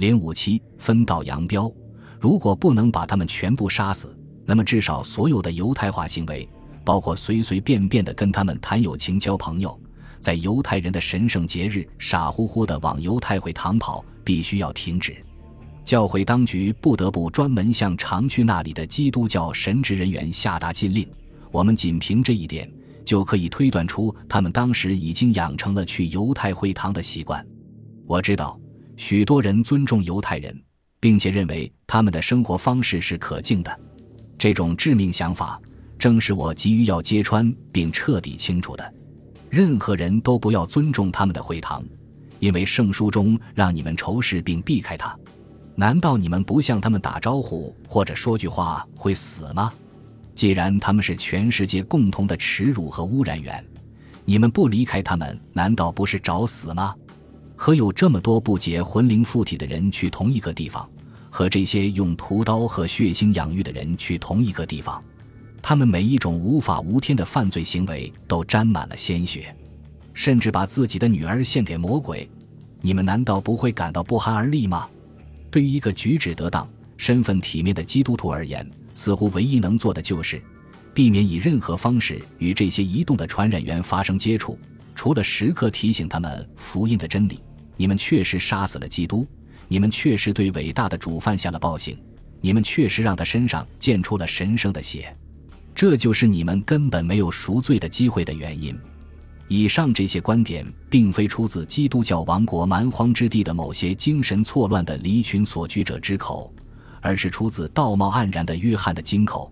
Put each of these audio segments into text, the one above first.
零五七分道扬镳。如果不能把他们全部杀死，那么至少所有的犹太化行为，包括随随便便的跟他们谈友情、交朋友，在犹太人的神圣节日傻乎乎的往犹太会堂跑，必须要停止。教会当局不得不专门向常去那里的基督教神职人员下达禁令。我们仅凭这一点，就可以推断出他们当时已经养成了去犹太会堂的习惯。我知道许多人尊重犹太人，并且认为他们的生活方式是可敬的。这种致命想法，正是我急于要揭穿并彻底清除的。任何人都不要尊重他们的会堂，因为圣书中让你们仇视并避开他。难道你们不向他们打招呼或者说句话会死吗？既然他们是全世界共同的耻辱和污染源，你们不离开他们，难道不是找死吗？和有这么多不洁魂灵附体的人去同一个地方，和这些用屠刀和血腥养育的人去同一个地方，他们每一种无法无天的犯罪行为都沾满了鲜血，甚至把自己的女儿献给魔鬼，你们难道不会感到不寒而栗吗？对于一个举止得当、身份体面的基督徒而言，似乎唯一能做的就是避免以任何方式与这些移动的传染源发生接触，除了时刻提醒他们福音的真理。你们确实杀死了基督，你们确实对伟大的主犯下了暴行，你们确实让他身上溅出了神圣的血，这就是你们根本没有赎罪的机会的原因。以上这些观点并非出自基督教王国蛮荒之地的某些精神错乱的离群索居者之口，而是出自道貌岸然的约翰的金口。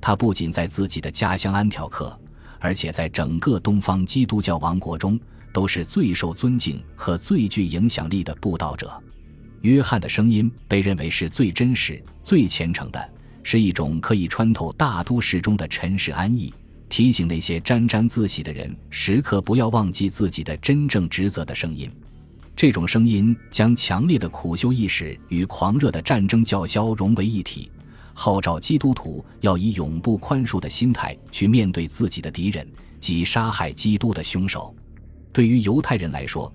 他不仅在自己的家乡安条克，而且在整个东方基督教王国中都是最受尊敬和最具影响力的布道者。约翰的声音被认为是最真实、最虔诚的，是一种可以穿透大都市中的尘世安逸。提醒那些沾沾自喜的人，时刻不要忘记自己的真正职责的声音。这种声音将强烈的苦修意识与狂热的战争叫嚣融为一体，号召基督徒要以永不宽恕的心态去面对自己的敌人及杀害基督的凶手。对于犹太人来说，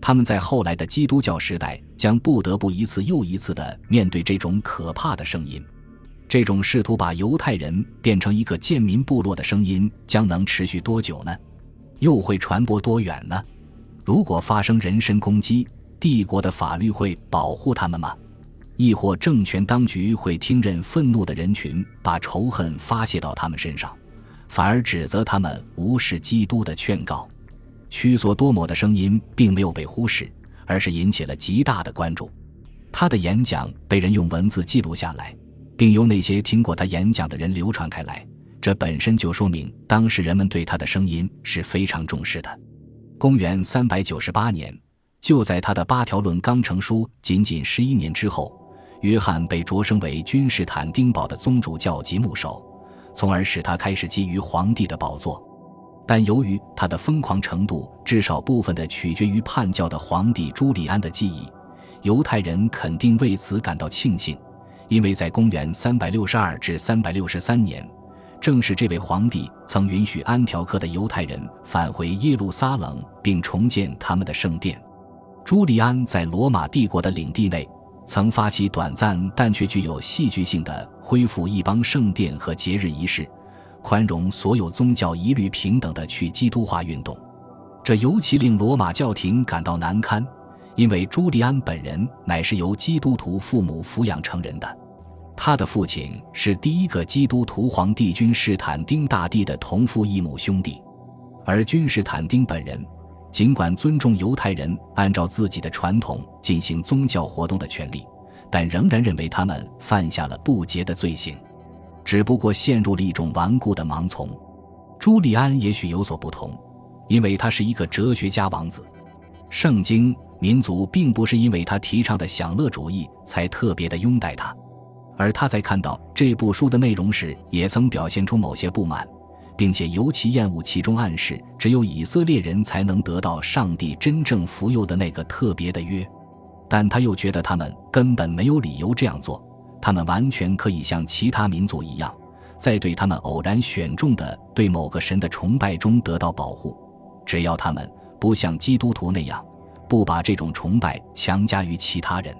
他们在后来的基督教时代将不得不一次又一次地面对这种可怕的声音。这种试图把犹太人变成一个贱民部落的声音将能持续多久呢？又会传播多远呢？如果发生人身攻击，帝国的法律会保护他们吗？亦或政权当局会听任愤怒的人群把仇恨发泄到他们身上，反而指责他们无视基督的劝告？屈索多摩的声音并没有被忽视，而是引起了极大的关注。他的演讲被人用文字记录下来。并由那些听过他演讲的人流传开来，这本身就说明当时人们对他的声音是非常重视的。公元三百九十八年，就在他的八条论刚成书仅仅十一年之后，约翰被擢升为君士坦丁堡的宗主教及牧首，从而使他开始觊觎皇帝的宝座。但由于他的疯狂程度，至少部分的取决于叛教的皇帝朱利安的记忆，犹太人肯定为此感到庆幸。因为在公元三百六十二至三百六十三年，正是这位皇帝曾允许安条克的犹太人返回耶路撒冷，并重建他们的圣殿。朱利安在罗马帝国的领地内，曾发起短暂但却具有戏剧性的恢复一邦圣殿和节日仪式，宽容所有宗教一律平等的去基督化运动。这尤其令罗马教廷感到难堪，因为朱利安本人乃是由基督徒父母抚养成人的。他的父亲是第一个基督徒皇帝君士坦丁大帝的同父异母兄弟，而君士坦丁本人尽管尊重犹太人按照自己的传统进行宗教活动的权利，但仍然认为他们犯下了不洁的罪行，只不过陷入了一种顽固的盲从。朱利安也许有所不同，因为他是一个哲学家王子。圣经民族并不是因为他提倡的享乐主义才特别的拥戴他。而他在看到这部书的内容时，也曾表现出某些不满，并且尤其厌恶其中暗示只有以色列人才能得到上帝真正福佑的那个特别的约。但他又觉得他们根本没有理由这样做，他们完全可以像其他民族一样，在对他们偶然选中的对某个神的崇拜中得到保护，只要他们不像基督徒那样，不把这种崇拜强加于其他人。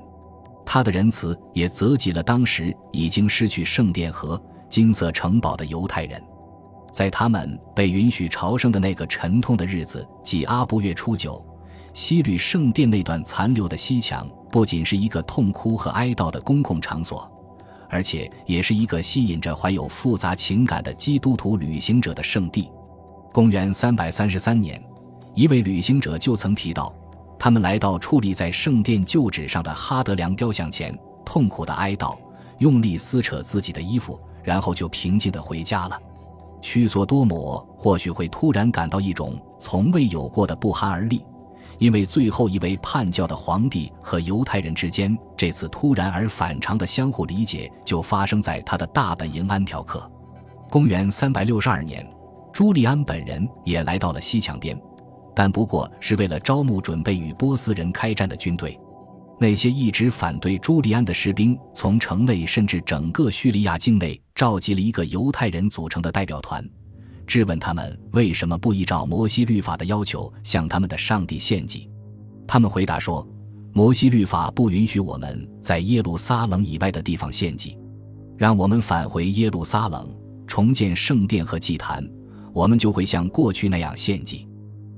他的仁慈也泽及了当时已经失去圣殿和金色城堡的犹太人。在他们被允许朝圣的那个沉痛的日子，即阿布月初九，西律圣殿那段残留的西墙，不仅是一个痛哭和哀悼的公共场所，而且也是一个吸引着怀有复杂情感的基督徒旅行者的圣地。公元三百三十三年，一位旅行者就曾提到，他们来到矗立在圣殿旧址上的哈德良雕像前，痛苦的哀悼，用力撕扯自己的衣服，然后就平静的回家了。须索多摩或许会突然感到一种从未有过的不寒而栗，因为最后一位叛教的皇帝和犹太人之间这次突然而反常的相互理解，就发生在他的大本营安条克。公元三百六十二年，朱利安本人也来到了西墙边，但不过是为了招募准备与波斯人开战的军队。那些一直反对朱利安的士兵，从城内甚至整个叙利亚境内召集了一个犹太人组成的代表团，质问他们为什么不依照摩西律法的要求向他们的上帝献祭。他们回答说：“摩西律法不允许我们在耶路撒冷以外的地方献祭，让我们返回耶路撒冷，重建圣殿和祭坛，我们就会像过去那样献祭。”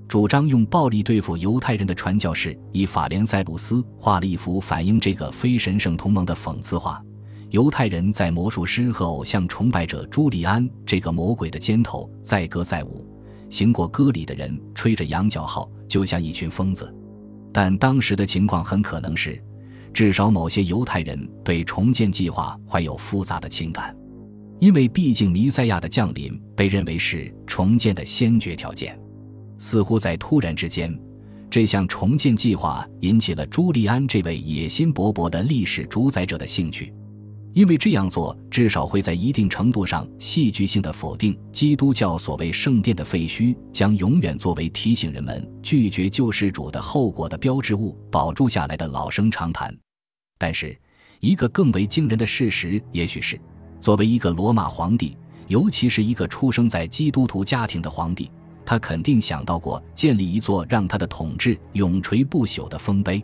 主张用暴力对付犹太人的传教士以法莲塞鲁斯画了一幅反映这个非神圣同盟的讽刺画：犹太人在魔术师和偶像崇拜者朱利安这个魔鬼的肩头载歌载舞，行过歌里的人吹着羊角号，就像一群疯子。但当时的情况很可能是，至少某些犹太人对重建计划怀有复杂的情感，因为毕竟弥赛亚的降临被认为是重建的先决条件。似乎在突然之间，这项重建计划引起了朱利安这位野心勃勃的历史主宰者的兴趣，因为这样做至少会在一定程度上戏剧性的否定基督教所谓圣殿的废墟将永远作为提醒人们拒绝救世主的后果的标志物保住下来的老生常谈。但是，一个更为惊人的事实，也许是，作为一个罗马皇帝，尤其是一个出生在基督徒家庭的皇帝。他肯定想到过建立一座让他的统治永垂不朽的丰碑，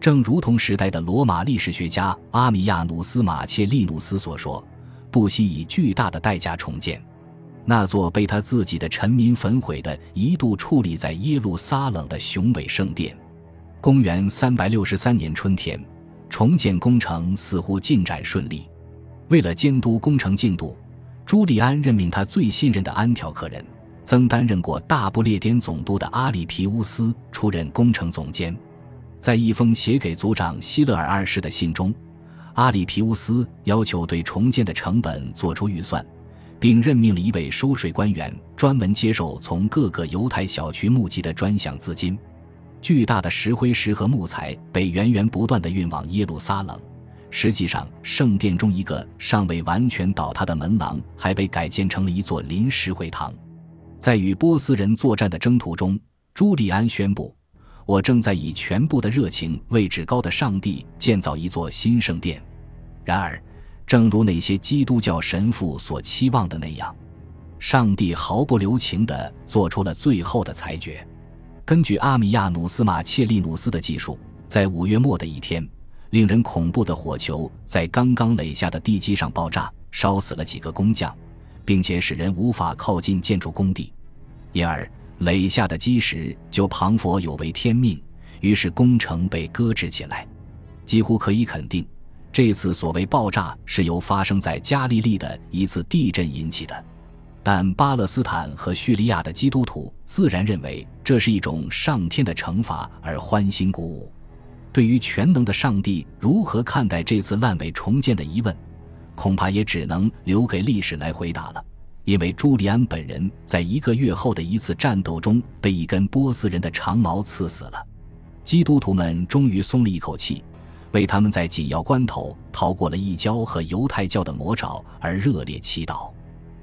正如同时代的罗马历史学家阿米亚努斯·马切利努斯所说：“不惜以巨大的代价重建那座被他自己的臣民焚毁的、一度矗立在耶路撒冷的雄伟圣殿。”公元三百六十三年春天，重建工程似乎进展顺利。为了监督工程进度，朱利安任命他最信任的安条克人。曾担任过大不列颠总督的阿里皮乌斯出任工程总监，在一封写给族长希勒尔二世的信中，阿里皮乌斯要求对重建的成本做出预算，并任命了一位收税官员，专门接受从各个犹太小区募集的专项资金。巨大的石灰石和木材被源源不断地运往耶路撒冷。实际上，圣殿中一个尚未完全倒塌的门廊还被改建成了一座临时会堂。在与波斯人作战的征途中，朱利安宣布：“我正在以全部的热情为至高的上帝建造一座新圣殿。”然而，正如那些基督教神父所期望的那样，上帝毫不留情地做出了最后的裁决。根据阿米亚努斯·马切利努斯的记述，在五月末的一天，令人恐怖的火球在刚刚垒下的地基上爆炸，烧死了几个工匠。并且使人无法靠近建筑工地，因而垒下的基石就庞佛有违天命，于是工程被搁置起来。几乎可以肯定，这次所谓爆炸是由发生在加利利的一次地震引起的。但巴勒斯坦和叙利亚的基督徒自然认为这是一种上天的惩罚而欢欣鼓舞。对于全能的上帝如何看待这次烂尾重建的疑问？恐怕也只能留给历史来回答了，因为朱利安本人在一个月后的一次战斗中被一根波斯人的长矛刺死了。基督徒们终于松了一口气，为他们在紧要关头逃过了异教和犹太教的魔爪而热烈祈祷。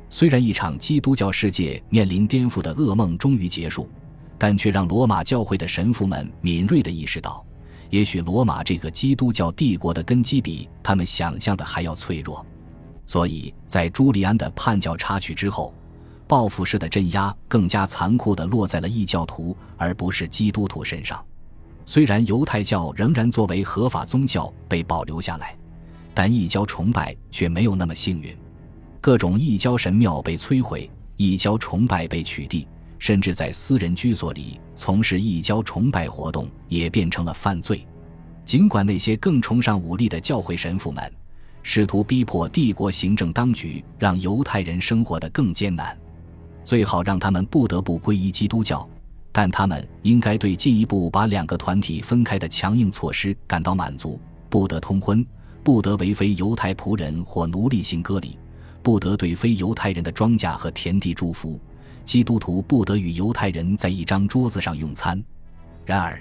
虽然一场基督教世界面临颠覆的噩梦终于结束，但却让罗马教会的神父们敏锐地意识到。也许罗马这个基督教帝国的根基比他们想象的还要脆弱，所以在朱利安的叛教插曲之后，报复式的镇压更加残酷地落在了异教徒而不是基督徒身上。虽然犹太教仍然作为合法宗教被保留下来，但异教崇拜却没有那么幸运。各种异教神庙被摧毁，异教崇拜被取缔，甚至在私人居所里从事异教崇拜活动也变成了犯罪。尽管那些更崇尚武力的教会神父们试图逼迫帝国行政当局让犹太人生活得更艰难，最好让他们不得不皈依基督教。但他们应该对进一步把两个团体分开的强硬措施感到满足：不得通婚，不得为非犹太仆人或奴隶行割礼，不得对非犹太人的庄稼和田地祝福，基督徒不得与犹太人在一张桌子上用餐。然而，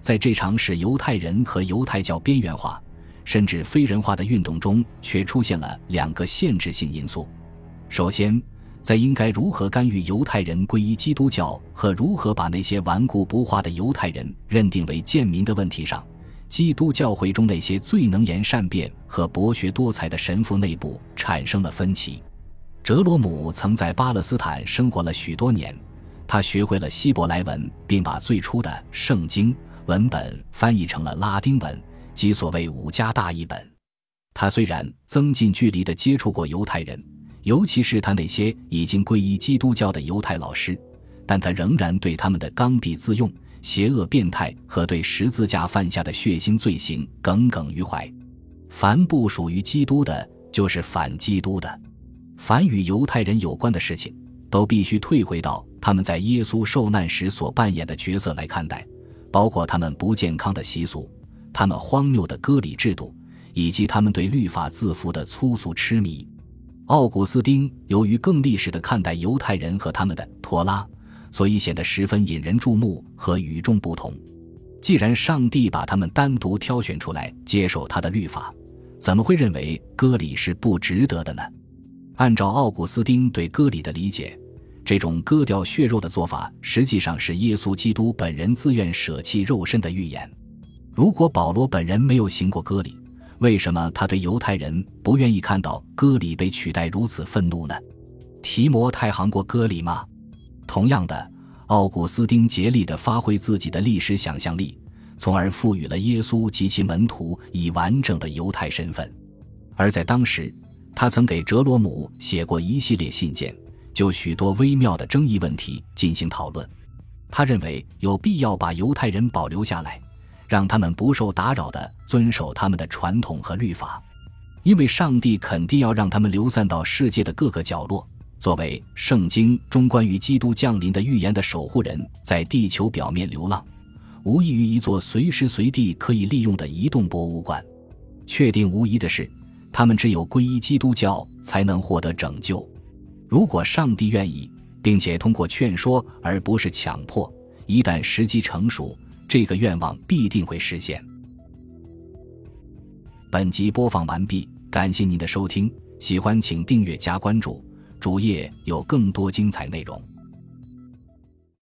在这场使犹太人和犹太教边缘化甚至非人化的运动中，却出现了两个限制性因素。首先，在应该如何干预犹太人皈依基督教和如何把那些顽固不化的犹太人认定为贱民的问题上，基督教会中那些最能言善辩和博学多才的神父内部产生了分歧。哲罗姆曾在巴勒斯坦生活了许多年，他学会了希伯来文，并把最初的圣经文本翻译成了拉丁文，即所谓五家大译本。他虽然增近距离地接触过犹太人。尤其是他那些已经皈依基督教的犹太老师，但他仍然对他们的刚愎自用、邪恶变态和对十字架犯下的血腥罪行耿耿于怀。凡不属于基督的，就是反基督的；凡与犹太人有关的事情，都必须退回到他们在耶稣受难时所扮演的角色来看待，包括他们不健康的习俗、他们荒谬的割礼制度，以及他们对律法自负的粗俗痴迷。奥古斯丁由于更历史的看待犹太人和他们的托拉，所以显得十分引人注目和与众不同。既然上帝把他们单独挑选出来接受他的律法，怎么会认为割礼是不值得的呢？按照奥古斯丁对割礼的理解，这种割掉血肉的做法实际上是耶稣基督本人自愿舍弃肉身的预言。如果保罗本人没有行过割礼，为什么他对犹太人不愿意看到割礼被取代如此愤怒呢？提摩太行过割礼吗？同样的，奥古斯丁竭力地发挥自己的历史想象力，从而赋予了耶稣及其门徒以完整的犹太身份。而在当时，他曾给哲罗姆写过一系列信件，就许多微妙的争议问题进行讨论。他认为有必要把犹太人保留下来。让他们不受打扰地遵守他们的传统和律法，因为上帝肯定要让他们流散到世界的各个角落，作为圣经中关于基督降临的预言的守护人，在地球表面流浪，无异于一座随时随地可以利用的移动博物馆。确定无疑的是，他们只有皈依基督教才能获得拯救。如果上帝愿意，并且通过劝说而不是强迫，一旦时机成熟。这个愿望必定会实现。本集播放完毕，感谢您的收听，喜欢请订阅加关注，主页有更多精彩内容。